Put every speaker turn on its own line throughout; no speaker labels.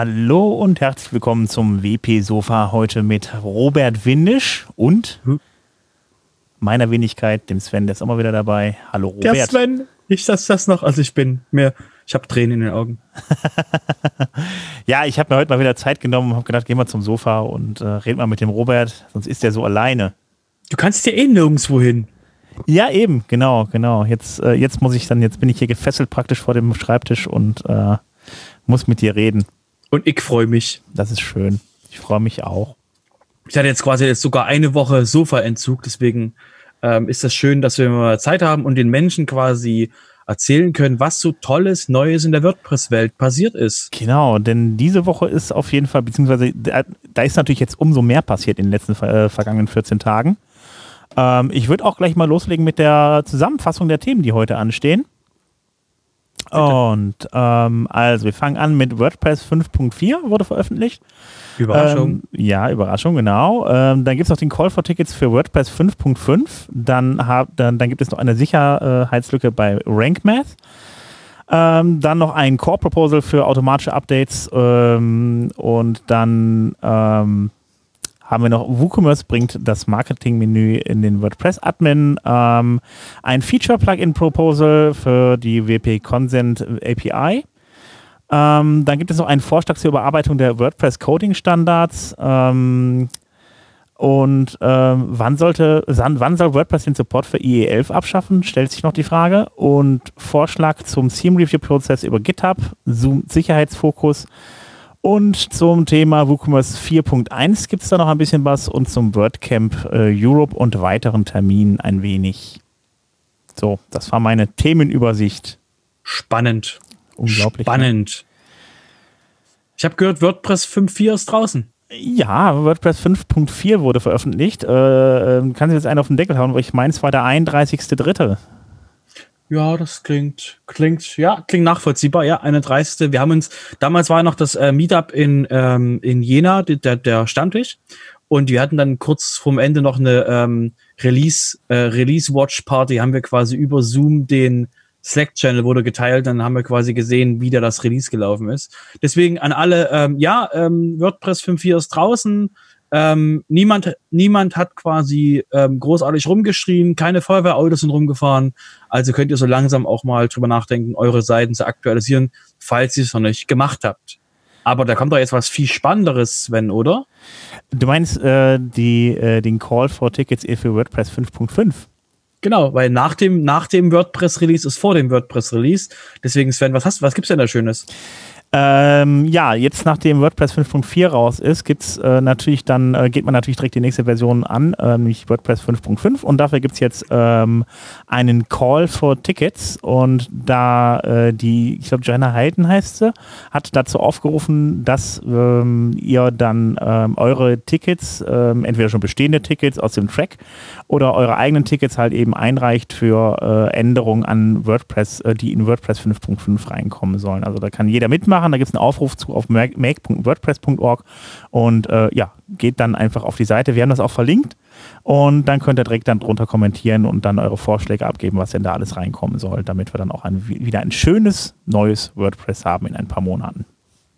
Hallo und herzlich willkommen zum WP-Sofa heute mit Robert Windisch und hm? meiner Wenigkeit, dem Sven, der ist auch mal wieder dabei. Hallo Robert.
Der Sven, ich das das noch, also ich bin mehr, ich habe Tränen in den Augen.
ja, ich habe mir heute mal wieder Zeit genommen und habe gedacht, geh mal zum Sofa und äh, red mal mit dem Robert, sonst ist der so alleine.
Du kannst ja eh nirgendwo hin.
Ja, eben, genau, genau. Jetzt, äh, jetzt muss ich dann, jetzt bin ich hier gefesselt praktisch vor dem Schreibtisch und äh, muss mit dir reden.
Und ich freue mich.
Das ist schön. Ich freue mich auch.
Ich hatte jetzt quasi jetzt sogar eine Woche Sofaentzug, deswegen ähm, ist das schön, dass wir mal Zeit haben und den Menschen quasi erzählen können, was so Tolles, Neues in der WordPress-Welt passiert ist.
Genau, denn diese Woche ist auf jeden Fall, beziehungsweise da, da ist natürlich jetzt umso mehr passiert in den letzten äh, vergangenen 14 Tagen. Ähm, ich würde auch gleich mal loslegen mit der Zusammenfassung der Themen, die heute anstehen. Bitte. Und ähm, also wir fangen an mit WordPress 5.4, wurde veröffentlicht.
Überraschung.
Ähm, ja, Überraschung, genau. Ähm, dann gibt es noch den Call for Tickets für WordPress 5.5. Dann, dann, dann gibt es noch eine Sicherheitslücke bei RankMath. Ähm, dann noch ein Core Proposal für automatische Updates ähm, und dann ähm, haben wir noch WooCommerce bringt das Marketing-Menü in den WordPress-Admin, ähm, ein Feature-Plugin-Proposal für die WP Consent API. Ähm, dann gibt es noch einen Vorschlag zur Überarbeitung der WordPress-Coding-Standards. Ähm, und ähm, wann sollte, wann soll WordPress den Support für IE11 abschaffen? Stellt sich noch die Frage. Und Vorschlag zum Theme Review Prozess über GitHub, Zoom Sicherheitsfokus und zum Thema WooCommerce 4.1 gibt es da noch ein bisschen was und zum WordCamp äh, Europe und weiteren Terminen ein wenig. So, das war meine Themenübersicht.
Spannend.
Unglaublich.
Ne? Spannend. Ich habe gehört, WordPress 5.4 ist draußen.
Ja, WordPress 5.4 wurde veröffentlicht. Äh, äh, kann sich jetzt einen auf den Deckel hauen, weil ich meine, es war der 31.3.
Ja, das klingt, klingt, ja, klingt nachvollziehbar. Ja, 31. Wir haben uns, damals war noch das äh, Meetup in, ähm, in Jena, der, der Stammtisch. Und wir hatten dann kurz vorm Ende noch eine ähm, Release, äh, Release Watch Party, haben wir quasi über Zoom den Slack-Channel wurde geteilt, dann haben wir quasi gesehen, wie da das Release gelaufen ist. Deswegen an alle, ähm, ja, ähm, WordPress 5.4 ist draußen, ähm, niemand, niemand hat quasi ähm, großartig rumgeschrien, keine Feuerwehrautos sind rumgefahren. Also könnt ihr so langsam auch mal drüber nachdenken, eure Seiten zu aktualisieren, falls ihr es noch nicht gemacht habt. Aber da kommt doch jetzt was viel Spannenderes, Sven, oder?
Du meinst äh, die, äh, den Call for Tickets für WordPress 5.5?
Genau, weil nach dem, nach dem WordPress-Release ist vor dem WordPress-Release. Deswegen, Sven, was hast was gibt's denn da Schönes?
Ähm, ja, jetzt nachdem WordPress 5.4 raus ist, gibt's äh, natürlich dann, äh, geht man natürlich direkt die nächste Version an, äh, nämlich WordPress 5.5 und dafür gibt's jetzt ähm, einen Call for Tickets. Und da äh, die, ich glaube Joanna Hayden heißt sie, hat dazu aufgerufen, dass ähm, ihr dann ähm, eure Tickets, ähm, entweder schon bestehende Tickets aus dem Track oder eure eigenen Tickets halt eben einreicht für äh, Änderungen an WordPress, äh, die in WordPress 5.5 reinkommen sollen. Also da kann jeder mitmachen machen. Da gibt es einen Aufruf zu auf make.wordpress.org und äh, ja, geht dann einfach auf die Seite. Wir haben das auch verlinkt und dann könnt ihr direkt dann drunter kommentieren und dann eure Vorschläge abgeben, was denn da alles reinkommen soll, damit wir dann auch ein, wieder ein schönes neues WordPress haben in ein paar Monaten.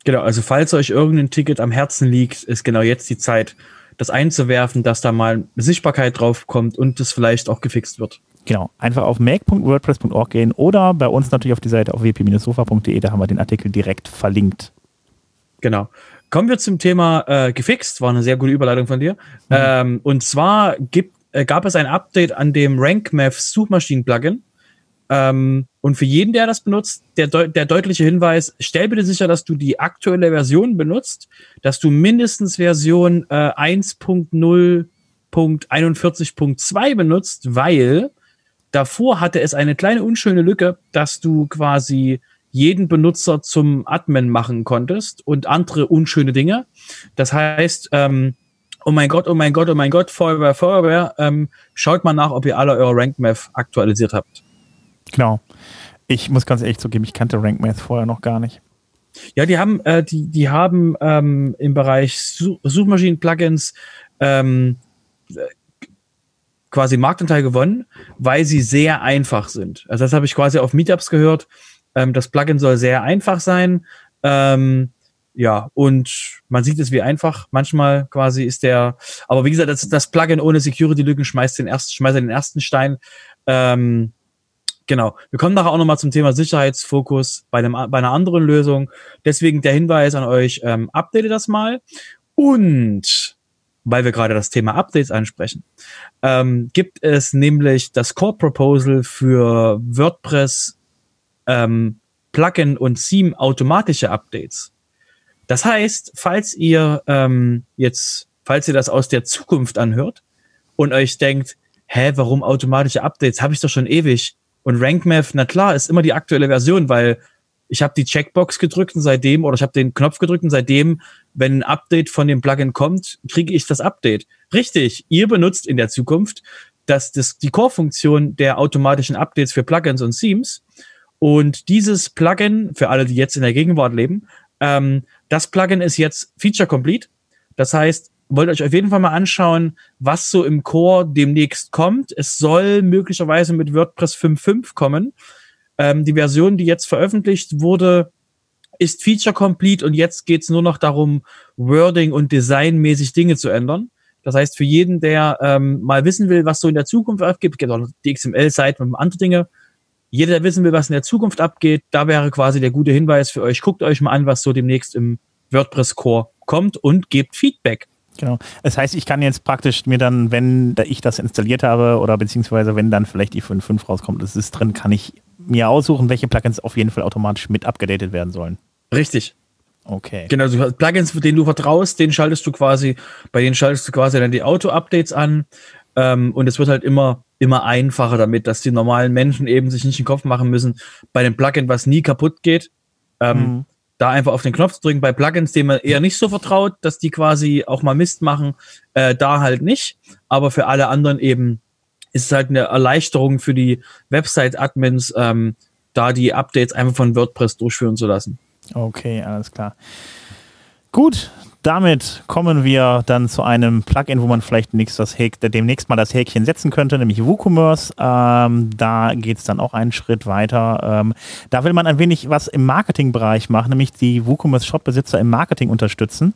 Genau, also falls euch irgendein Ticket am Herzen liegt, ist genau jetzt die Zeit, das einzuwerfen, dass da mal Sichtbarkeit drauf kommt und das vielleicht auch gefixt wird.
Genau, einfach auf make.wordpress.org gehen oder bei uns natürlich auf die Seite auf wp-sofa.de, da haben wir den Artikel direkt verlinkt.
Genau. Kommen wir zum Thema äh, gefixt, war eine sehr gute Überleitung von dir. Mhm. Ähm, und zwar gibt, äh, gab es ein Update an dem RankMath Suchmaschinen-Plugin. Ähm, und für jeden, der das benutzt, der, deut der deutliche Hinweis, stell bitte sicher, dass du die aktuelle Version benutzt, dass du mindestens Version äh, 1.0.41.2 benutzt, weil Davor hatte es eine kleine unschöne Lücke, dass du quasi jeden Benutzer zum Admin machen konntest und andere unschöne Dinge. Das heißt, ähm, oh mein Gott, oh mein Gott, oh mein Gott, Feuerwehr, Feuerwehr, ähm, schaut mal nach, ob ihr alle eure RankMath aktualisiert habt.
Genau. Ich muss ganz ehrlich zugeben, ich kannte RankMath vorher noch gar nicht.
Ja, die haben, äh, die, die haben ähm, im Bereich Suchmaschinen-Plugins ähm, quasi Marktanteil gewonnen, weil sie sehr einfach sind. Also das habe ich quasi auf Meetups gehört. Ähm, das Plugin soll sehr einfach sein. Ähm, ja, und man sieht es wie einfach. Manchmal quasi ist der, aber wie gesagt, das, das Plugin ohne Security-Lücken schmeißt den ersten, schmeißt den ersten Stein. Ähm, genau. Wir kommen nachher auch nochmal zum Thema Sicherheitsfokus bei, einem, bei einer anderen Lösung. Deswegen der Hinweis an euch, ähm, update das mal. Und weil wir gerade das Thema Updates ansprechen, ähm, gibt es nämlich das Core Proposal für WordPress ähm, Plugin und Theme automatische Updates. Das heißt, falls ihr ähm, jetzt, falls ihr das aus der Zukunft anhört und euch denkt, hä, warum automatische Updates? Habe ich doch schon ewig. Und RankMath, na klar, ist immer die aktuelle Version, weil ich habe die Checkbox gedrückt und seitdem, oder ich habe den Knopf gedrückt und seitdem, wenn ein Update von dem Plugin kommt, kriege ich das Update. Richtig, ihr benutzt in der Zukunft das, das, die Core-Funktion der automatischen Updates für Plugins und Themes. Und dieses Plugin, für alle, die jetzt in der Gegenwart leben, ähm, das Plugin ist jetzt Feature Complete. Das heißt, wollt euch auf jeden Fall mal anschauen, was so im Core demnächst kommt. Es soll möglicherweise mit WordPress 5.5 kommen. Ähm, die Version, die jetzt veröffentlicht wurde, ist Feature Complete und jetzt geht's nur noch darum, Wording und Designmäßig Dinge zu ändern. Das heißt, für jeden, der ähm, mal wissen will, was so in der Zukunft abgibt, gibt auch die XML-Seite und andere Dinge, jeder, der wissen will, was in der Zukunft abgeht, da wäre quasi der gute Hinweis für euch. Guckt euch mal an, was so demnächst im WordPress Core kommt und gebt Feedback.
Genau. Das heißt, ich kann jetzt praktisch mir dann, wenn ich das installiert habe oder beziehungsweise wenn dann vielleicht die 5.5 rauskommt, das ist drin, kann ich mir aussuchen, welche Plugins auf jeden Fall automatisch mit abgedatet werden sollen.
Richtig.
Okay.
Genau, also Plugins, denen du vertraust, den schaltest du quasi, bei denen schaltest du quasi dann die Auto-Updates an. Ähm, und es wird halt immer immer einfacher damit, dass die normalen Menschen eben sich nicht den Kopf machen müssen, bei dem Plugin, was nie kaputt geht, ähm, mhm. da einfach auf den Knopf zu drücken. Bei Plugins, denen man eher nicht so vertraut, dass die quasi auch mal Mist machen, äh, da halt nicht. Aber für alle anderen eben ist es halt eine Erleichterung für die Website-Admins, ähm, da die Updates einfach von WordPress durchführen zu lassen.
Okay, alles klar. Gut, damit kommen wir dann zu einem Plugin, wo man vielleicht das demnächst mal das Häkchen setzen könnte, nämlich WooCommerce. Ähm, da geht es dann auch einen Schritt weiter. Ähm, da will man ein wenig was im Marketingbereich machen, nämlich die WooCommerce-Shop-Besitzer im Marketing unterstützen.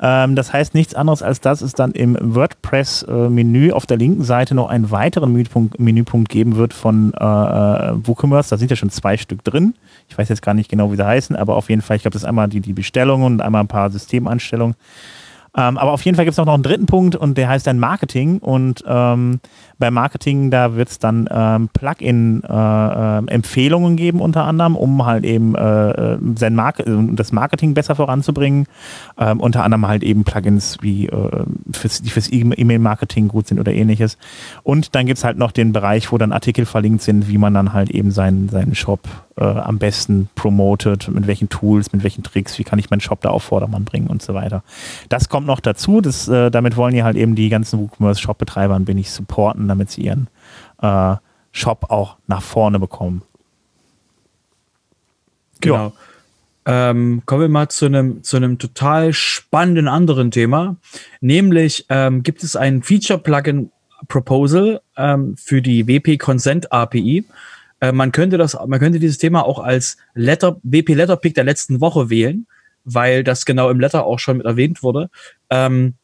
Ähm, das heißt nichts anderes als, dass es dann im WordPress-Menü auf der linken Seite noch einen weiteren Menüpunkt, Menüpunkt geben wird von äh, äh, WooCommerce. Da sind ja schon zwei Stück drin. Ich weiß jetzt gar nicht genau, wie sie heißen, aber auf jeden Fall, ich glaube, das ist einmal die, die Bestellungen und einmal ein paar Systemanstellungen. Ähm, aber auf jeden Fall gibt es auch noch einen dritten Punkt und der heißt dann Marketing. Und ähm, bei Marketing, da wird es dann ähm, Plugin-Empfehlungen äh, geben, unter anderem, um halt eben äh, äh sein Mar das Marketing besser voranzubringen. Ähm, unter anderem halt eben Plugins, wie äh, fürs, die fürs E-Mail-Marketing gut sind oder ähnliches. Und dann gibt es halt noch den Bereich, wo dann Artikel verlinkt sind, wie man dann halt eben seinen, seinen Shop äh, am besten promotet, mit welchen Tools, mit welchen Tricks, wie kann ich meinen Shop da auf Vordermann bringen und so weiter. Das kommt noch dazu, das, äh, damit wollen die halt eben die ganzen WooCommerce-Shop-Betreiber ein wenig supporten, damit sie ihren äh, Shop auch nach vorne bekommen.
Genau. Ähm, kommen wir mal zu einem zu einem total spannenden anderen Thema, nämlich ähm, gibt es ein Feature Plugin Proposal ähm, für die WP Consent API. Äh, man könnte das, man könnte dieses Thema auch als Letter, WP Letterpick der letzten Woche wählen, weil das genau im Letter auch schon mit erwähnt wurde. Ähm,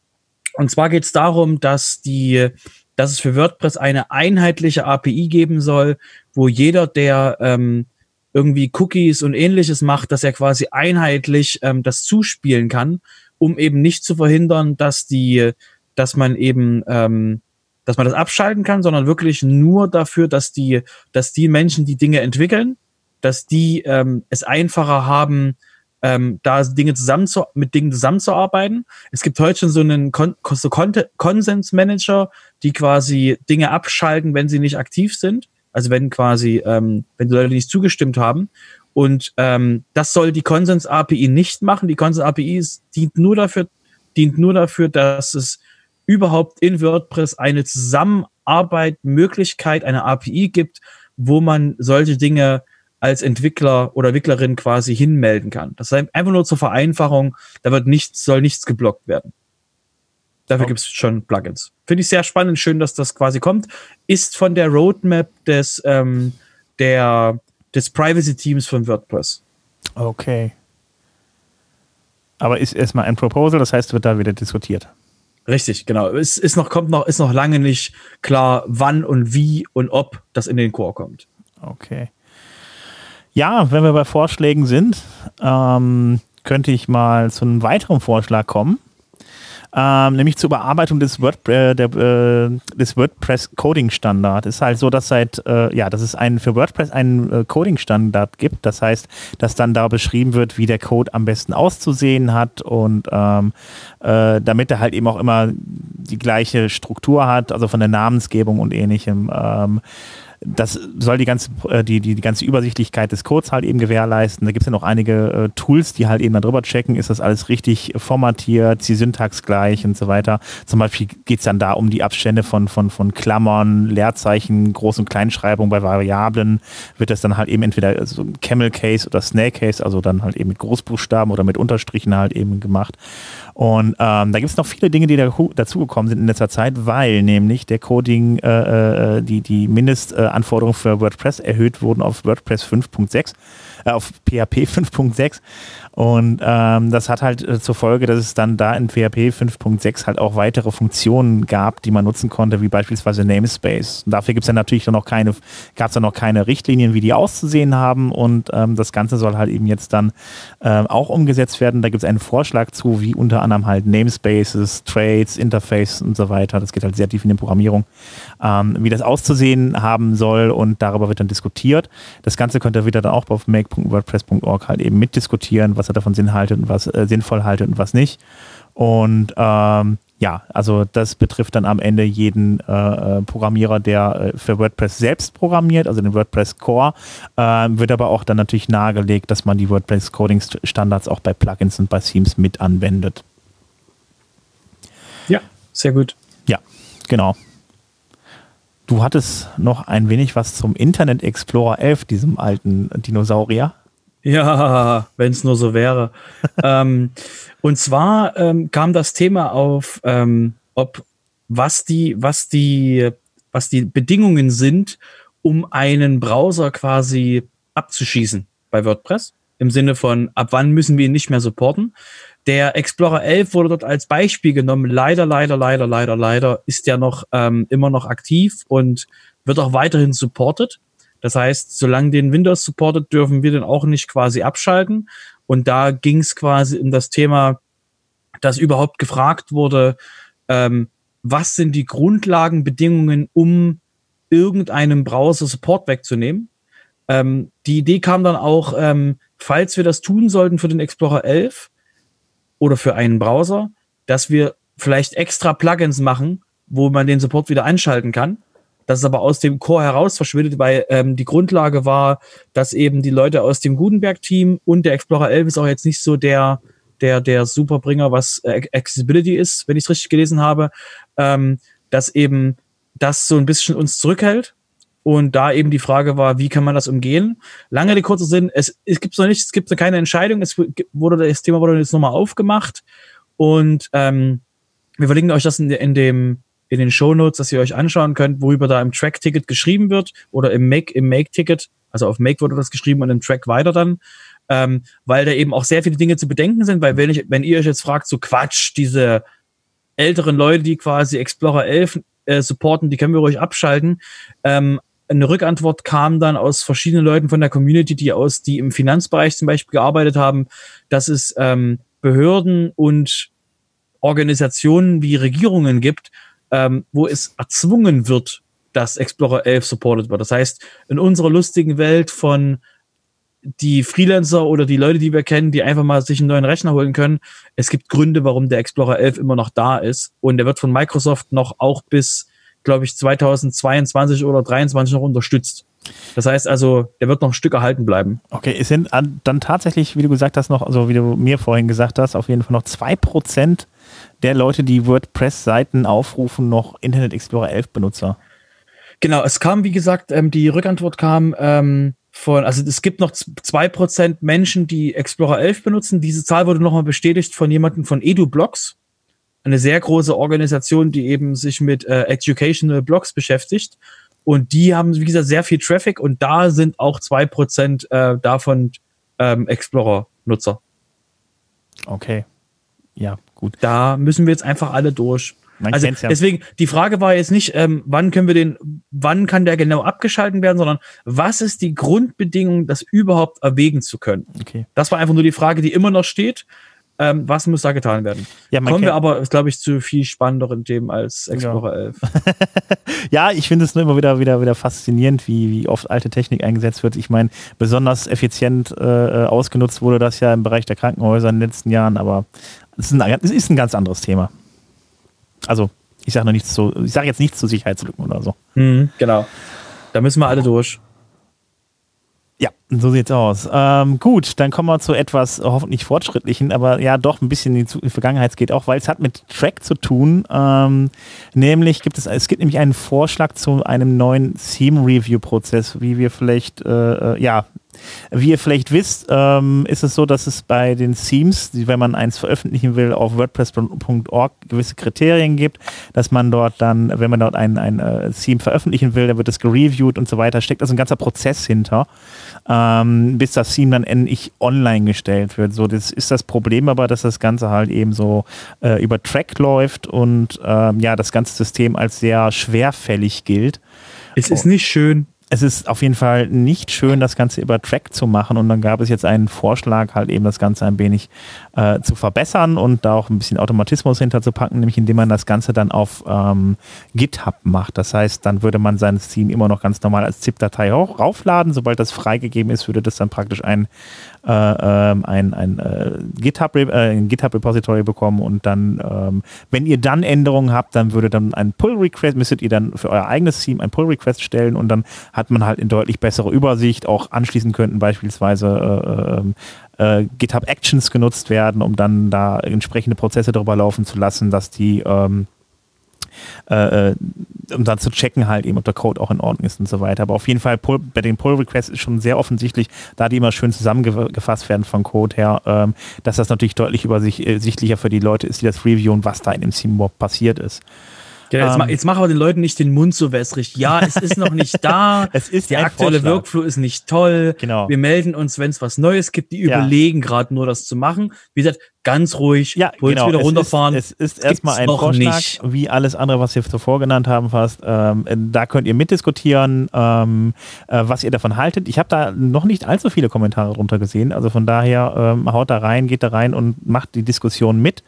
und zwar geht es darum, dass die, dass es für WordPress eine einheitliche API geben soll, wo jeder, der ähm, irgendwie Cookies und ähnliches macht, dass er quasi einheitlich ähm, das zuspielen kann, um eben nicht zu verhindern, dass die, dass man eben ähm, dass man das abschalten kann, sondern wirklich nur dafür, dass die, dass die Menschen, die Dinge entwickeln, dass die ähm, es einfacher haben, ähm, da Dinge zusammen zu, mit Dingen zusammenzuarbeiten. Es gibt heute schon so einen Kon so Konsensmanager, die quasi Dinge abschalten, wenn sie nicht aktiv sind. Also wenn quasi, ähm, wenn die Leute nicht zugestimmt haben. Und ähm, das soll die Konsens API nicht machen. Die Konsens API dient nur dafür, dient nur dafür, dass es überhaupt in WordPress eine Zusammenarbeit, Möglichkeit, eine API gibt, wo man solche Dinge als Entwickler oder Entwicklerin quasi hinmelden kann. Das ist einfach nur zur Vereinfachung, da wird nichts, soll nichts geblockt werden. Dafür oh. gibt es schon Plugins. Finde ich sehr spannend, schön, dass das quasi kommt. Ist von der Roadmap des, ähm, der, des Privacy-Teams von WordPress.
Okay. Aber ist erstmal ein Proposal, das heißt, wird da wieder diskutiert.
Richtig, genau. Es ist noch, kommt noch, ist noch lange nicht klar, wann und wie und ob das in den Core kommt.
Okay. Ja, wenn wir bei Vorschlägen sind, ähm, könnte ich mal zu einem weiteren Vorschlag kommen ähm, nämlich zur Überarbeitung des, Word, äh, der, äh, des WordPress Coding Standard. Ist halt so, dass seit, äh, ja, dass es einen, für WordPress einen äh, Coding Standard gibt. Das heißt, dass dann da beschrieben wird, wie der Code am besten auszusehen hat und ähm, äh, damit er halt eben auch immer die gleiche Struktur hat, also von der Namensgebung und ähnlichem. Ähm, das soll die ganze, äh, die, die, die ganze Übersichtlichkeit des Codes halt eben gewährleisten. Da gibt es ja noch einige äh, Tools, die halt eben darüber checken, ist das alles richtig formatiert, die Syntax gleich und so weiter. Zum Beispiel geht es dann da um die Abstände von, von, von Klammern, Leerzeichen, Groß- und Kleinschreibung bei Variablen. Wird das dann halt eben entweder so Camel Case oder Snake Case, also dann halt eben mit Großbuchstaben oder mit Unterstrichen halt eben gemacht. Und ähm, da gibt es noch viele Dinge, die da, dazugekommen sind in letzter Zeit, weil nämlich der Coding, äh, äh die, die Mindestanforderungen für WordPress erhöht wurden auf WordPress 5.6, äh, auf PHP 5.6 und ähm, das hat halt äh, zur Folge, dass es dann da in PHP 5.6 halt auch weitere Funktionen gab, die man nutzen konnte, wie beispielsweise Namespace. Und dafür gibt es dann natürlich noch keine, gab es dann noch keine Richtlinien, wie die auszusehen haben. Und ähm, das Ganze soll halt eben jetzt dann ähm, auch umgesetzt werden. Da gibt es einen Vorschlag zu, wie unter anderem halt Namespaces, Trades, Interface und so weiter. Das geht halt sehr tief in die Programmierung, ähm, wie das auszusehen haben soll und darüber wird dann diskutiert. Das Ganze könnt ihr wieder dann auch auf make.wordpress.org halt eben mitdiskutieren, was er davon Sinn haltet und was äh, sinnvoll haltet und was nicht. Und ähm, ja, also das betrifft dann am Ende jeden äh, äh Programmierer, der äh, für WordPress selbst programmiert, also den WordPress Core, äh, wird aber auch dann natürlich nahegelegt, dass man die WordPress Coding Standards auch bei Plugins und bei Themes mit anwendet.
Ja, sehr gut.
Ja, genau. Du hattest noch ein wenig was zum Internet Explorer 11, diesem alten Dinosaurier.
Ja, wenn es nur so wäre. ähm, und zwar ähm, kam das Thema auf, ähm, ob was die, was die, was die Bedingungen sind, um einen Browser quasi abzuschießen bei WordPress. Im Sinne von, ab wann müssen wir ihn nicht mehr supporten. Der Explorer 11 wurde dort als Beispiel genommen. Leider, leider, leider, leider, leider ist der noch ähm, immer noch aktiv und wird auch weiterhin supported. Das heißt, solange den Windows supportet, dürfen wir den auch nicht quasi abschalten. Und da ging es quasi um das Thema, dass überhaupt gefragt wurde, ähm, was sind die Grundlagenbedingungen, um irgendeinem Browser Support wegzunehmen. Ähm, die Idee kam dann auch, ähm, falls wir das tun sollten für den Explorer 11 oder für einen Browser, dass wir vielleicht extra Plugins machen, wo man den Support wieder einschalten kann dass es aber aus dem Chor heraus verschwindet, weil ähm, die Grundlage war, dass eben die Leute aus dem Gutenberg-Team und der Explorer 11 ist auch jetzt nicht so der, der, der Superbringer, was äh, Accessibility ist, wenn ich es richtig gelesen habe, ähm, dass eben das so ein bisschen uns zurückhält. Und da eben die Frage war, wie kann man das umgehen? Lange die kurze Sinn, es, es gibt noch nicht, es gibt noch keine Entscheidung, es wurde, das Thema wurde jetzt nochmal aufgemacht und ähm, wir verlinken euch das in, in dem in den Shownotes, dass ihr euch anschauen könnt, worüber da im Track-Ticket geschrieben wird oder im Make, im Make-Ticket. Also auf Make wurde das geschrieben und im Track weiter dann. Ähm, weil da eben auch sehr viele Dinge zu bedenken sind, weil wenn, ich, wenn ihr euch jetzt fragt, so Quatsch, diese älteren Leute, die quasi Explorer 11 äh, supporten, die können wir ruhig abschalten. Ähm, eine Rückantwort kam dann aus verschiedenen Leuten von der Community, die aus, die im Finanzbereich zum Beispiel gearbeitet haben, dass es ähm, Behörden und Organisationen wie Regierungen gibt, ähm, wo es erzwungen wird, dass Explorer 11 supported wird. Das heißt, in unserer lustigen Welt von die Freelancer oder die Leute, die wir kennen, die einfach mal sich einen neuen Rechner holen können. Es gibt Gründe, warum der Explorer 11 immer noch da ist. Und der wird von Microsoft noch auch bis, glaube ich, 2022 oder 2023 noch unterstützt. Das heißt also, der wird noch ein Stück erhalten bleiben.
Okay, es sind dann tatsächlich, wie du gesagt hast, noch, also wie du mir vorhin gesagt hast, auf jeden Fall noch zwei Prozent der Leute, die WordPress-Seiten aufrufen, noch Internet Explorer 11 Benutzer.
Genau, es kam, wie gesagt, ähm, die Rückantwort kam ähm, von, also es gibt noch zwei Prozent Menschen, die Explorer 11 benutzen. Diese Zahl wurde nochmal bestätigt von jemandem von EduBlogs, eine sehr große Organisation, die eben sich mit äh, Educational Blogs beschäftigt. Und die haben, wie gesagt, sehr viel Traffic und da sind auch zwei Prozent äh, davon ähm, Explorer-Nutzer.
Okay. ja, gut.
Da müssen wir jetzt einfach alle durch.
Man
also
ja.
deswegen, die Frage war jetzt nicht, ähm, wann können wir den, wann kann der genau abgeschalten werden, sondern was ist die Grundbedingung, das überhaupt erwägen zu können?
Okay.
Das war einfach nur die Frage, die immer noch steht. Ähm, was muss da getan werden?
Ja,
Kommen wir aber, glaube ich, zu viel spannenderen Themen als Explorer 11.
Ja, ich finde es nur immer wieder, wieder, wieder faszinierend, wie, wie oft alte Technik eingesetzt wird. Ich meine, besonders effizient äh, ausgenutzt wurde das ja im Bereich der Krankenhäuser in den letzten Jahren, aber es ist ein, es ist ein ganz anderes Thema. Also, ich sage noch nichts zu, ich sage jetzt nichts zu Sicherheitslücken oder so.
Mhm, genau. Da müssen wir alle durch.
Ja, so sieht's aus. Ähm, gut, dann kommen wir zu etwas hoffentlich fortschrittlichen, aber ja doch ein bisschen in die, Vergangenheit. Geht auch, weil es hat mit Track zu tun. Ähm, nämlich gibt es, es gibt nämlich einen Vorschlag zu einem neuen Theme-Review-Prozess, wie wir vielleicht, äh, äh, ja, wie ihr vielleicht wisst, ähm, ist es so, dass es bei den Themes, die, wenn man eins veröffentlichen will, auf WordPress.org gewisse Kriterien gibt, dass man dort dann, wenn man dort ein, ein äh, Theme veröffentlichen will, dann wird es gereviewt und so weiter. Steckt also ein ganzer Prozess hinter, ähm, bis das Theme dann endlich online gestellt wird. So, das ist das Problem aber, dass das Ganze halt eben so äh, über Track läuft und ähm, ja, das ganze System als sehr schwerfällig gilt
Es ist nicht schön.
Es ist auf jeden Fall nicht schön, das Ganze über Track zu machen. Und dann gab es jetzt einen Vorschlag, halt eben das Ganze ein wenig äh, zu verbessern und da auch ein bisschen Automatismus hinterzupacken, nämlich indem man das Ganze dann auf ähm, GitHub macht. Das heißt, dann würde man sein Theme immer noch ganz normal als ZIP-Datei raufladen. Sobald das freigegeben ist, würde das dann praktisch ein, äh, ähm, ein, ein, äh, GitHub, äh, GitHub-Repository bekommen und dann, ähm, wenn ihr dann Änderungen habt, dann würde dann ein Pull-Request, müsstet ihr dann für euer eigenes Theme ein Pull-Request stellen und dann hat man halt eine deutlich bessere Übersicht. Auch anschließend könnten beispielsweise äh, äh, GitHub Actions genutzt werden, um dann da entsprechende Prozesse darüber laufen zu lassen, dass die ähm, äh, äh, um dann zu checken halt eben, ob der Code auch in Ordnung ist und so weiter. Aber auf jeden Fall Pull, bei den Pull-Requests ist schon sehr offensichtlich, da die immer schön zusammengefasst werden vom Code her, ähm, dass das natürlich deutlich übersichtlicher für die Leute ist, die das reviewen, was da in dem Theme überhaupt passiert ist.
Ja, jetzt,
Ähm.
ma, jetzt mach aber den Leuten nicht den Mund so wässrig. Ja, es ist noch nicht da.
Es ist
Der aktuelle
Vorschlag.
Workflow ist nicht toll.
Genau.
Wir melden uns, wenn es was Neues gibt. Die
Ja.
überlegen gerade nur, das zu machen. Wie gesagt, ganz ruhig.
Ja,
Puls
genau.
wieder
Es
runterfahren.
Ist, es ist erstmal ein Vorschlag,
nicht.
wie alles andere, was wir zuvor genannt haben, fast. Ähm, da könnt ihr mitdiskutieren, ähm, äh, was ihr davon haltet. Ich habe da noch nicht allzu viele Kommentare drunter gesehen. Also von daher ähm, haut da rein, geht da rein und macht die Diskussion mit.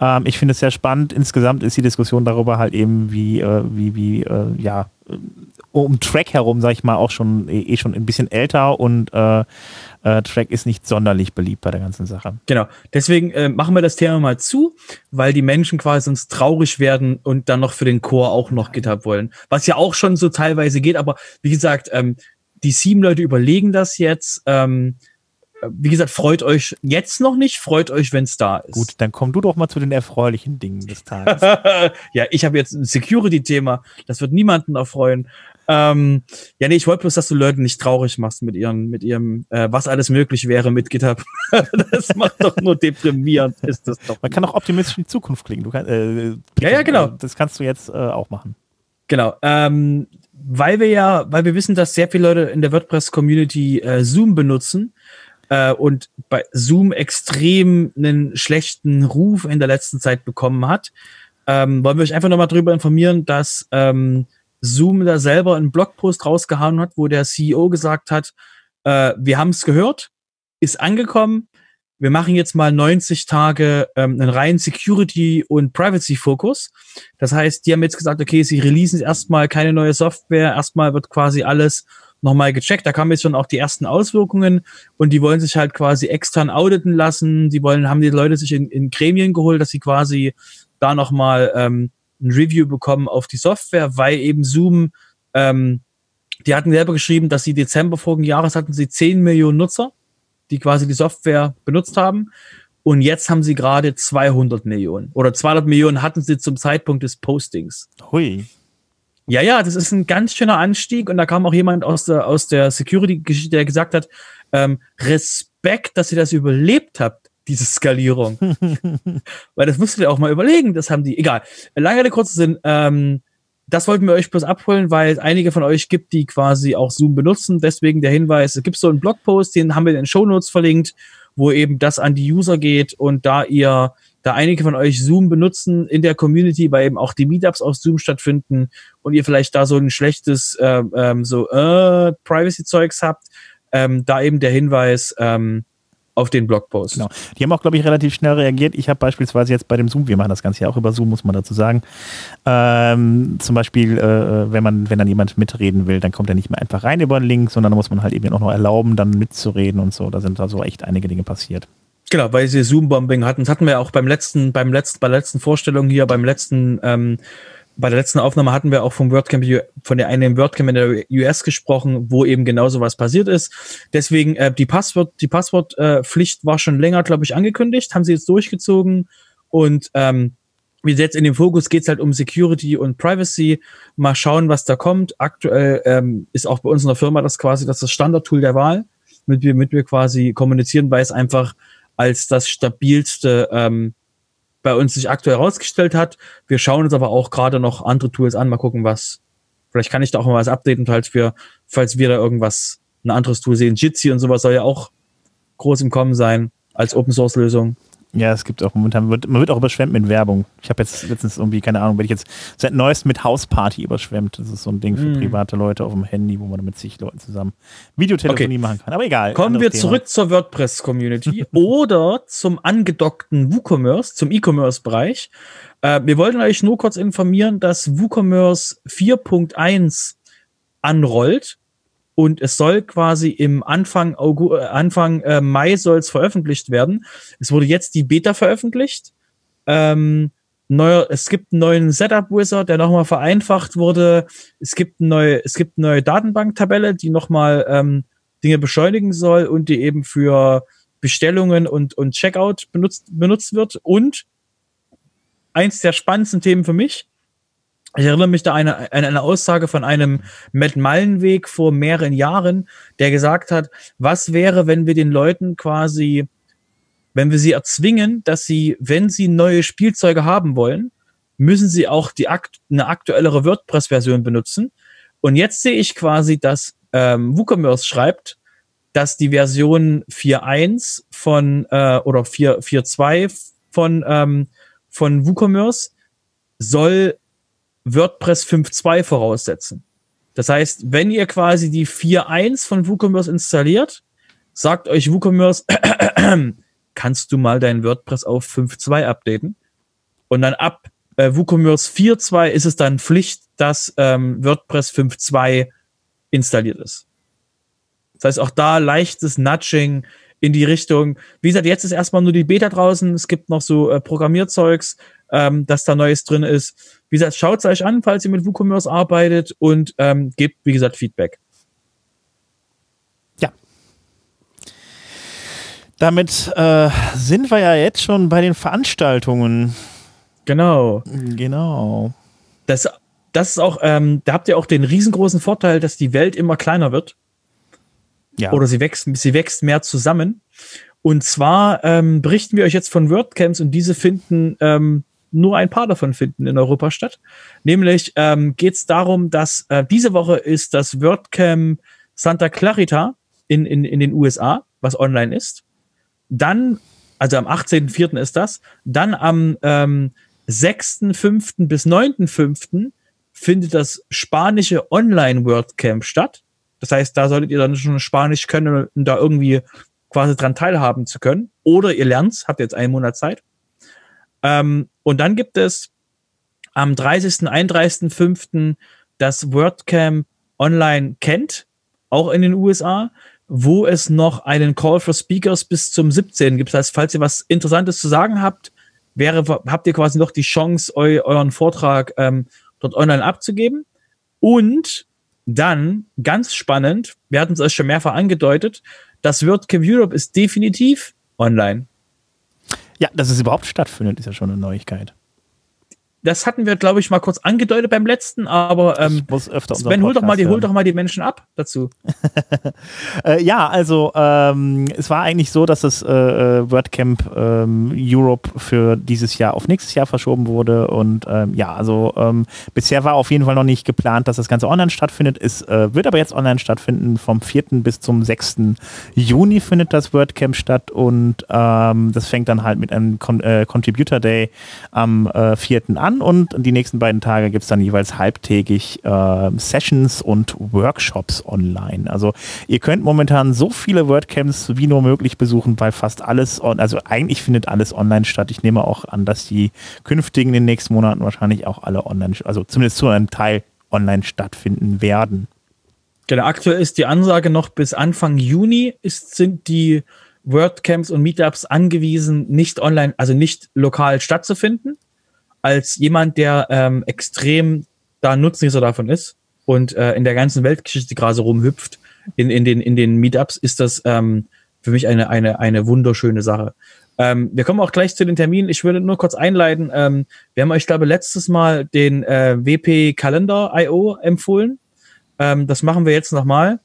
Ähm, ich finde es sehr spannend. Insgesamt ist die Diskussion darüber halt eben, wie, äh, wie, wie, äh, ja, um Track herum, sag ich mal, auch schon eh eh schon ein bisschen älter und äh, äh, Track ist nicht sonderlich beliebt bei der ganzen Sache.
Genau. Deswegen äh, machen wir das Thema mal zu, weil die Menschen quasi sonst traurig werden und dann noch für den Chor auch noch GitHub wollen. Was ja auch schon so teilweise geht, aber wie gesagt, ähm, die sieben Leute überlegen das jetzt. Ähm, äh, wie gesagt, freut euch jetzt noch nicht, freut euch, wenn es da ist.
Gut, dann komm du doch mal zu den erfreulichen Dingen des Tages.
ja, ich habe jetzt ein Security-Thema. Das wird niemanden erfreuen. Ähm, ja, nee, ich wollte bloß, dass du Leute nicht traurig machst mit ihren, mit ihrem, äh, was alles möglich wäre mit GitHub. das macht doch nur deprimierend, ist das doch.
Man kann auch optimistisch in die Zukunft klicken. Du kann, äh,
Ja, ja, genau.
Das kannst du jetzt äh, auch machen.
Genau. Ähm, weil wir ja, weil wir wissen, dass sehr viele Leute in der WordPress-Community äh, Zoom benutzen äh, und bei Zoom extrem einen schlechten Ruf in der letzten Zeit bekommen hat, ähm, wollen wir euch einfach nochmal darüber informieren, dass ähm, Zoom da selber einen Blogpost rausgehauen hat, wo der CEO gesagt hat, äh, wir haben es gehört, ist angekommen, wir machen jetzt mal 90 Tage ähm, einen reinen Security- und Privacy-Fokus. Das heißt, die haben jetzt gesagt, okay, sie releasen erstmal keine neue Software, erstmal wird quasi alles nochmal gecheckt. Da kamen jetzt schon auch die ersten Auswirkungen und die wollen sich halt quasi extern auditen lassen. Die wollen, haben die Leute sich in, in Gremien geholt, dass sie quasi da nochmal ähm, ein Review bekommen auf die Software, weil eben Zoom, ähm, die hatten selber geschrieben, dass sie Dezember vorigen Jahres hatten sie 10 Millionen Nutzer, die quasi die Software benutzt haben. Und jetzt haben sie gerade 200 Millionen oder 200 Millionen hatten sie zum Zeitpunkt des Postings.
Hui.
Ja, ja, das ist ein ganz schöner Anstieg und da kam auch jemand aus der, aus der Security-Geschichte, der gesagt hat, ähm, Respekt, dass ihr das überlebt habt, diese Skalierung. Weil das müsstet ihr auch mal überlegen, das haben die, egal. Lange Rede, kurzer Sinn, ähm, das wollten wir euch bloß abholen, weil es einige von euch gibt, die quasi auch Zoom benutzen. Deswegen der Hinweis, es gibt so einen Blogpost, den haben wir in den Shownotes verlinkt, wo eben das an die User geht und da ihr da einige von euch Zoom benutzen in der Community, weil eben auch die Meetups auf Zoom stattfinden und ihr vielleicht da so ein schlechtes äh, ähm, so äh, Privacy-Zeugs habt, ähm, da eben der Hinweis, ähm, auf den Blogpost.
Genau. Die haben auch, glaube ich, relativ schnell reagiert. Ich habe beispielsweise jetzt bei dem Zoom, wir machen das Ganze ja auch über Zoom, muss man dazu sagen. Ähm, zum Beispiel, äh, wenn man, wenn dann jemand mitreden will, dann kommt er nicht mehr einfach rein über einen Link, sondern muss man halt eben auch noch erlauben, dann mitzureden und so. Da sind da so echt einige Dinge passiert.
Genau, weil sie Zoom-Bombing hatten. Das hatten wir auch beim letzten, beim letzten, bei der letzten Vorstellung hier, beim letzten ähm, bei der letzten Aufnahme hatten wir auch vom WordCamp, von der einen WordCamp in der US gesprochen, wo eben genau so was passiert ist. Deswegen, äh, die Passwort, die Passwortpflicht äh, war schon länger, glaube ich, angekündigt, haben sie jetzt durchgezogen und ähm, wie jetzt in dem Fokus geht's halt um Security und Privacy. Mal schauen, was da kommt. Aktuell ähm, ist auch bei uns in der Firma das quasi das, das Standardtool der Wahl, mit wir, mit wir quasi kommunizieren, weil es einfach als das stabilste ähm, bei uns sich aktuell herausgestellt hat. Wir schauen uns aber auch gerade noch andere Tools an. Mal gucken, was. Vielleicht kann ich da auch mal was updaten, falls wir, falls wir da irgendwas, ein anderes Tool sehen. Jitsi und sowas soll ja auch groß im Kommen sein als Open Source Lösung.
Ja, es gibt auch momentan, wird, man wird auch überschwemmt mit Werbung. Ich habe jetzt letztens irgendwie, keine Ahnung, werde ich jetzt seit neuestem mit Hausparty überschwemmt. Das ist so ein Ding für mm. private Leute auf dem Handy, wo man mit sich Leuten zusammen Videotelefonie okay. machen kann. Aber egal.
Kommen wir Thema. zurück zur WordPress-Community oder zum angedockten WooCommerce, zum E-Commerce-Bereich. Äh, wir wollten euch nur kurz informieren, dass WooCommerce 4.1 anrollt und es soll quasi im Anfang August, äh, Anfang äh, Mai soll es veröffentlicht werden. Es wurde jetzt die Beta veröffentlicht. Ähm, neuer, es gibt einen neuen Setup Wizard, der nochmal vereinfacht wurde. Es gibt eine neue, es gibt eine neue Datenbanktabelle, die nochmal ähm, Dinge beschleunigen soll und die eben für Bestellungen und, und Checkout benutzt, benutzt wird. Und eins der spannendsten Themen für mich, ich erinnere mich da an eine, eine, Aussage von einem Matt Mallenweg vor mehreren Jahren, der gesagt hat, was wäre, wenn wir den Leuten quasi, wenn wir sie erzwingen, dass sie, wenn sie neue Spielzeuge haben wollen, müssen sie auch die akt eine aktuellere WordPress-Version benutzen. Und jetzt sehe ich quasi, dass ähm, WooCommerce schreibt, dass die Version 4.1 von äh, oder 4.2 von ähm, von WooCommerce soll WordPress 5.2 voraussetzen. Das heißt, wenn ihr quasi die 4.1 von WooCommerce installiert, sagt euch WooCommerce, kannst du mal dein WordPress auf 5.2 updaten? Und dann ab äh, WooCommerce 4.2 ist es dann Pflicht, dass ähm, WordPress 5.2 installiert ist. Das heißt, auch da leichtes Nudging in die Richtung. Wie gesagt, jetzt ist erstmal nur die Beta draußen. Es gibt noch so äh, Programmierzeugs ähm, dass da Neues drin ist. Wie gesagt, schaut es euch an, falls ihr mit WooCommerce arbeitet und ähm, gebt, wie gesagt, Feedback.
Ja. Damit äh, sind wir ja jetzt schon bei den Veranstaltungen.
Genau.
Genau.
Das, das ist auch, ähm, da habt ihr auch den riesengroßen Vorteil, dass die Welt immer kleiner wird. Ja. Oder sie wächst, sie wächst mehr zusammen. Und zwar ähm, berichten wir euch jetzt von WordCamps und diese finden ähm, nur ein paar davon finden in Europa statt. Nämlich ähm, geht es darum, dass äh, diese Woche ist das WordCamp Santa Clarita in, in, in den USA, was online ist. Dann, also am 18.04. ist das. Dann am ähm, 6.05. bis 9.05. findet das spanische Online WordCamp statt. Das heißt, da solltet ihr dann schon Spanisch können, um da irgendwie quasi dran teilhaben zu können. Oder ihr lernt habt jetzt einen Monat Zeit. Ähm, und dann gibt es am 30., 31.05. das WordCamp Online kennt, auch in den USA, wo es noch einen Call for Speakers bis zum 17. gibt. Das heißt, falls ihr was Interessantes zu sagen habt, wäre, habt ihr quasi noch die Chance, eu, euren Vortrag ähm, dort online abzugeben. Und dann, ganz spannend, wir hatten es euch schon mehrfach angedeutet, das WordCamp Europe ist definitiv online.
Ja, dass es überhaupt stattfindet, ist ja schon eine Neuigkeit.
Das hatten wir, glaube ich, mal kurz angedeutet beim letzten, aber ähm,
muss öfter
Sven, hol doch, mal die, hol doch mal die Menschen ab dazu.
äh, ja, also ähm, es war eigentlich so, dass das äh, äh, WordCamp ähm, Europe für dieses Jahr auf nächstes Jahr verschoben wurde und ähm, ja, also ähm, bisher war auf jeden Fall noch nicht geplant, dass das Ganze online stattfindet. Es äh, wird aber jetzt online stattfinden. Vom 4. bis zum 6. Juni findet das WordCamp statt und ähm, das fängt dann halt mit einem Con äh, Contributor Day am äh, 4. an und die nächsten beiden Tage gibt es dann jeweils halbtägig äh, Sessions und Workshops online. Also ihr könnt momentan so viele WordCamps wie nur möglich besuchen, weil fast alles, on also eigentlich findet alles online statt. Ich nehme auch an, dass die künftigen in den nächsten Monaten wahrscheinlich auch alle online, also zumindest zu einem Teil online stattfinden werden.
Genau, aktuell ist die Ansage noch bis Anfang Juni ist, sind die WordCamps und Meetups angewiesen, nicht online, also nicht lokal stattzufinden. Als jemand, der ähm, extrem da Nutznießer davon ist und äh, in der ganzen Weltgeschichte gerade rumhüpft, in, in, den, in den Meetups, ist das ähm, für mich eine, eine, eine wunderschöne Sache. Ähm, wir kommen auch gleich zu den Terminen. Ich würde nur kurz einleiten. Ähm, wir haben euch, glaube ich, letztes Mal den äh, WP Kalender IO empfohlen. Ähm, das machen wir jetzt nochmal.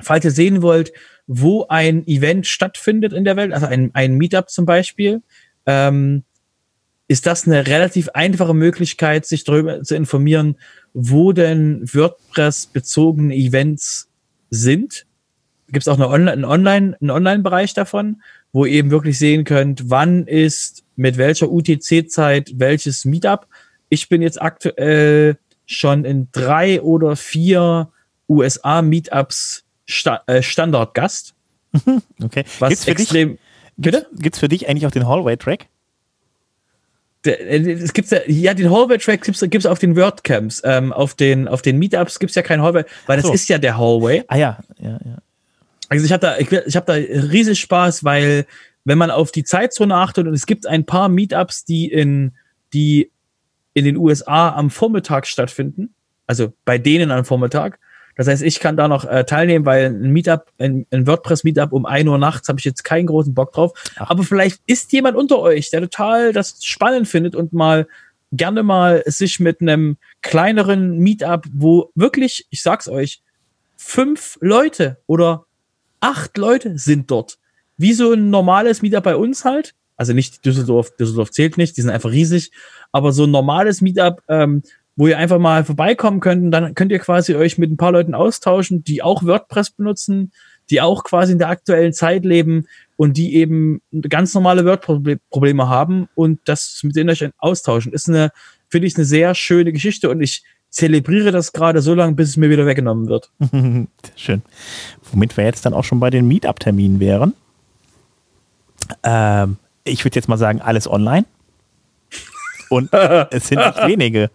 Falls ihr sehen wollt, wo ein Event stattfindet in der Welt, also ein, ein Meetup zum Beispiel, ähm, ist das eine relativ einfache Möglichkeit, sich darüber zu informieren, wo denn WordPress-bezogene Events sind. Gibt es auch eine Online, einen Online, einen Online-Bereich davon, wo ihr eben wirklich sehen könnt, wann ist mit welcher UTC-Zeit welches Meetup. Ich bin jetzt aktuell schon in drei oder vier USA-Meetups Sta äh, Standardgast.
okay.
Was gibt's für extrem.
Dich, Bitte? Gibt es für dich eigentlich auch den Hallway-Track?
Äh, es gibt ja, ja, den Hallway-Track gibt es auf den WordCamps. Ähm, auf, den, auf den Meetups gibt es ja keinen Hallway, weil das so. ist ja der Hallway.
Ah ja, ja, ja.
Also ich habe da, ich, ich hab da riesig Spaß, weil wenn man auf die Zeitzone achtet und es gibt ein paar Meetups, die in, die in den USA am Vormittag stattfinden, also bei denen am Vormittag, das heißt, ich kann da noch äh, teilnehmen, weil ein Meetup, ein, ein WordPress-Meetup um ein Uhr nachts habe ich jetzt keinen großen Bock drauf. Ach. Aber vielleicht ist jemand unter euch, der total das spannend findet und mal gerne mal sich mit einem kleineren Meetup, wo wirklich, ich sag's euch, fünf Leute oder acht Leute sind dort. Wie so ein normales Meetup bei uns halt. Also nicht Düsseldorf, Düsseldorf zählt nicht, die sind einfach riesig. Aber so ein normales Meetup, ähm, wo ihr einfach mal vorbeikommen könnt und dann könnt ihr quasi euch mit ein paar Leuten austauschen, die auch WordPress benutzen, die auch quasi in der aktuellen Zeit leben und die eben ganz normale WordPress-Probleme haben und das mit denen euch austauschen. Ist eine, finde ich, eine sehr schöne Geschichte und ich zelebriere das gerade so lange, bis es mir wieder weggenommen wird.
Schön. Womit wir jetzt dann auch schon bei den Meetup-Terminen wären. Ähm, ich würde jetzt mal sagen, alles online. Und es sind nicht wenige.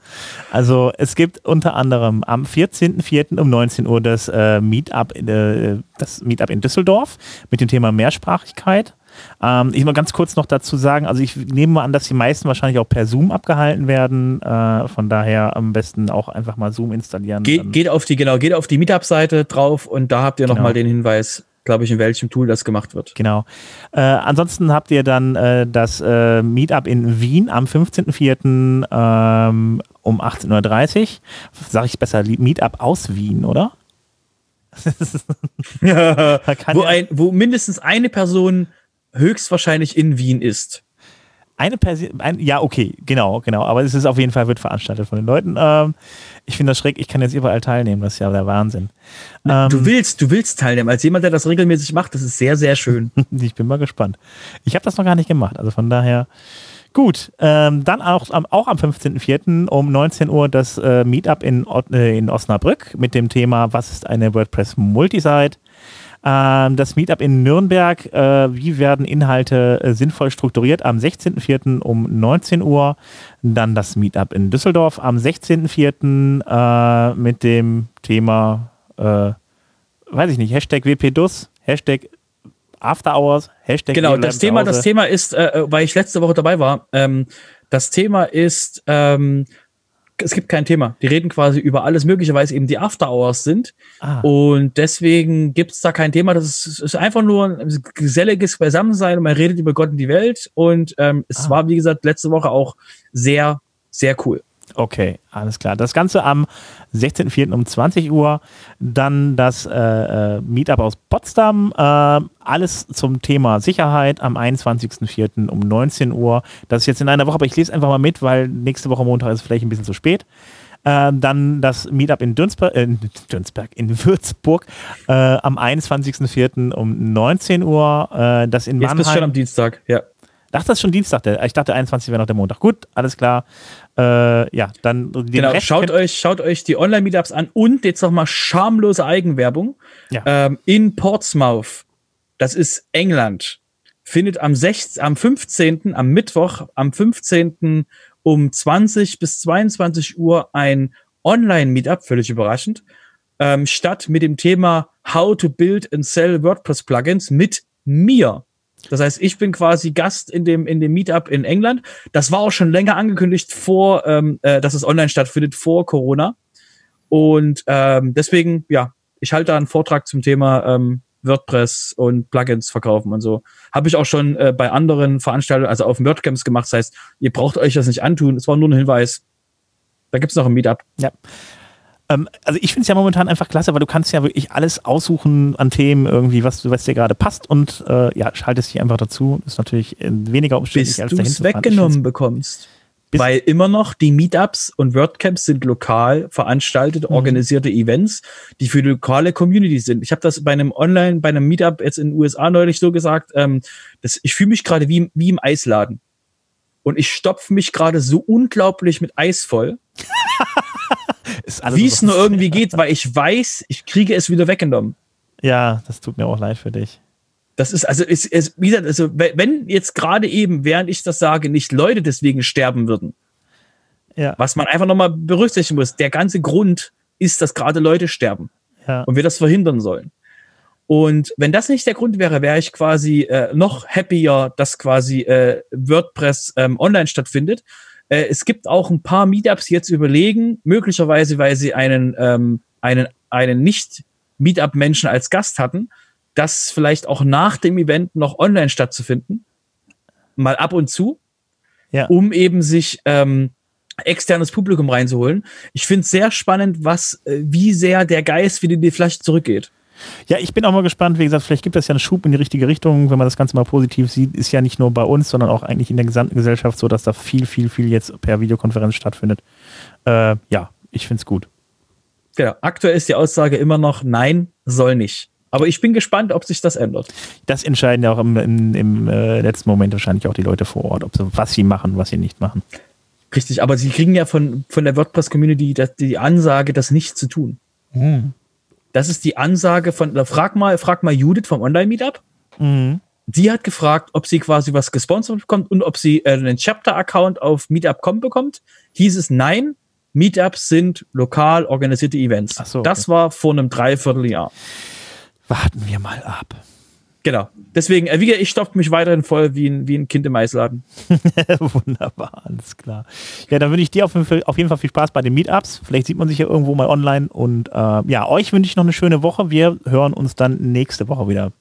Also es gibt unter anderem am 14.04. um 19 Uhr das, äh, Meetup, äh, das Meetup in Düsseldorf mit dem Thema Mehrsprachigkeit. Ähm, ich will ganz kurz noch dazu sagen, also ich nehme mal an, dass die meisten wahrscheinlich auch per Zoom abgehalten werden. Äh, von daher am besten auch einfach mal Zoom installieren.
Ge geht auf die, genau, geht auf die Meetup-Seite drauf und da habt ihr genau. nochmal den Hinweis glaube ich, in welchem Tool das gemacht wird.
Genau. Äh, ansonsten habt ihr dann äh, das äh, Meetup in Wien am 15.04. Ähm, um 18.30 Uhr. Sage ich besser, Meetup aus Wien, oder?
wo, ein, wo mindestens eine Person höchstwahrscheinlich in Wien ist.
Eine Person, ein, ja, okay, genau, genau. Aber es ist auf jeden Fall, wird veranstaltet von den Leuten. Ähm, ich finde das schräg, ich kann jetzt überall teilnehmen, das ist ja der Wahnsinn.
Ähm, du willst, du willst teilnehmen. Als jemand, der das regelmäßig macht, das ist sehr, sehr schön.
ich bin mal gespannt. Ich habe das noch gar nicht gemacht, also von daher. Gut, ähm, dann auch, auch am 15.04. um 19 Uhr das äh, Meetup in, äh, in Osnabrück mit dem Thema Was ist eine WordPress Multisite? Ähm, das Meetup in Nürnberg, äh, wie werden Inhalte äh, sinnvoll strukturiert, am 16.04. um 19 Uhr. Dann das Meetup in Düsseldorf am 16.04. Äh, mit dem Thema, äh, weiß ich nicht, Hashtag WPDUS, Hashtag After Hours, Hashtag
Genau, das Thema, das Thema ist, äh, weil ich letzte Woche dabei war, ähm, das Thema ist ähm, es gibt kein Thema. Die reden quasi über alles Mögliche, weil es eben die After Hours sind. Ah. Und deswegen gibt es da kein Thema. Das ist, ist, einfach nur ein geselliges Beisammensein und man redet über Gott und die Welt. Und ähm, es ah. war, wie gesagt, letzte Woche auch sehr, Sehr cool.
Okay, alles klar. Das Ganze am 16.04. um 20 Uhr. Dann das äh, äh, Meetup aus Potsdam. Äh, alles zum Thema Sicherheit am 21.04. um 19 Uhr. Das ist jetzt in einer Woche, aber ich lese einfach mal mit, weil nächste Woche Montag ist vielleicht ein bisschen zu spät. Äh, dann das Meetup in Dünsberg, äh, Dünsberg in Würzburg äh, am 21.04. um 19 Uhr. Äh, das in
Jetzt
Mannheim.
bist du schon am Dienstag, ja.
Ach, das ist schon Dienstag. Der, ich dachte, 21 wäre noch der Montag. Gut, alles klar. Äh, ja, dann
Genau,
Rest
schaut euch, schaut euch die Online-Meetups an und jetzt noch mal schamlose Eigenwerbung.
Ja.
Ähm, in Portsmouth, das ist England, findet am, 16, am 15., am Mittwoch, am 15. um 20 bis 22 Uhr ein Online-Meetup, völlig überraschend, ähm, statt mit dem Thema How to Build and Sell WordPress-Plugins mit mir. Das heißt, ich bin quasi Gast in dem, in dem Meetup in England. Das war auch schon länger angekündigt vor, ähm, äh, dass es online stattfindet, vor Corona. Und ähm, deswegen, ja, ich halte da einen Vortrag zum Thema ähm, WordPress und Plugins verkaufen und so. Habe ich auch schon äh, bei anderen Veranstaltungen, also auf WordCamps gemacht. Das heißt, ihr braucht euch das nicht antun. Es war nur ein Hinweis. Da gibt's noch ein Meetup.
Ja. Ähm, also ich finde es ja momentan einfach klasse, weil du kannst ja wirklich alles aussuchen an Themen irgendwie, was, du- was dir gerade passt und äh, ja, schaltest dich einfach dazu. Ist natürlich äh, weniger umständlich
bis
als
du es weggenommen bekommst. Weil immer noch die Meetups und WordCamps sind lokal veranstaltete,
Mhm.
organisierte Events, die für die lokale Community sind. Ich habe das bei einem Online, bei einem Meetup jetzt in den USA neulich so gesagt, ähm, dass ich fühle mich gerade wie, im- wie im Eisladen. Und ich stopfe mich gerade so unglaublich mit Eis voll, wie es nur irgendwie geht, weil ich weiß, ich kriege es wieder weggenommen.
Ja, das tut mir auch leid für dich.
Das ist also, ist, ist, wie gesagt, also wenn wenn jetzt gerade eben, während ich das sage, nicht Leute deswegen sterben würden,
Ja,
was man einfach nochmal berücksichtigen muss, der ganze Grund ist, dass gerade Leute sterben
ja.
und wir das verhindern sollen. Und wenn das nicht der Grund wäre, wäre ich quasi äh, noch happier, dass quasi äh, WordPress ähm, online stattfindet. Äh, es gibt auch ein paar Meetups, die jetzt überlegen, möglicherweise, weil sie einen, ähm, einen, einen Nicht-Meetup-Menschen als Gast hatten, das vielleicht auch nach dem Event noch online stattzufinden. Mal ab und zu
Ja.
um eben sich ähm, externes Publikum reinzuholen. Ich finde es sehr spannend, was, äh, wie sehr der Geist wieder in die Flasche zurückgeht.
Ja, ich bin auch mal gespannt. Wie gesagt, vielleicht gibt es ja einen Schub in die richtige Richtung, wenn man das Ganze mal positiv sieht. Ist ja nicht nur bei uns, sondern auch eigentlich in der gesamten Gesellschaft so, dass da viel, viel, viel jetzt per Videokonferenz stattfindet. Äh, ja, ich finde es gut.
Genau. Aktuell ist die Aussage immer noch, nein, soll nicht. Aber ich bin gespannt, ob sich das ändert.
Das entscheiden ja auch im, im, im äh, letzten Moment wahrscheinlich auch die Leute vor Ort, ob sie, was sie machen, was sie nicht machen.
Richtig, aber sie kriegen ja von, von der WordPress-Community das- die Ansage, das nicht zu tun. Das ist die Ansage von, frag mal, frag mal Judith vom Online-Meetup.
Mhm.
Die hat gefragt, ob sie quasi was gesponsert bekommt und ob sie äh, einen Chapter-Account auf Meetup.com bekommt. Hieß es nein. Meetups sind lokal organisierte Events.
So, okay.
Das war vor einem Dreivierteljahr.
Warten wir mal ab.
Genau. Deswegen, äh, wie ich stopfe mich weiterhin voll wie ein, wie ein Kind im Eisladen.
Wunderbar, alles klar. Ja, dann wünsche ich dir auf jeden, Fall, auf jeden Fall viel Spaß bei den Meetups. Vielleicht sieht man sich ja irgendwo mal online. Und äh, ja, euch wünsche ich noch eine schöne Woche. Wir hören uns dann nächste Woche wieder.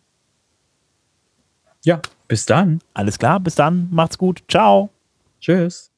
Ja, bis dann.
Alles klar, bis dann, macht's gut. Ciao.
Tschüss.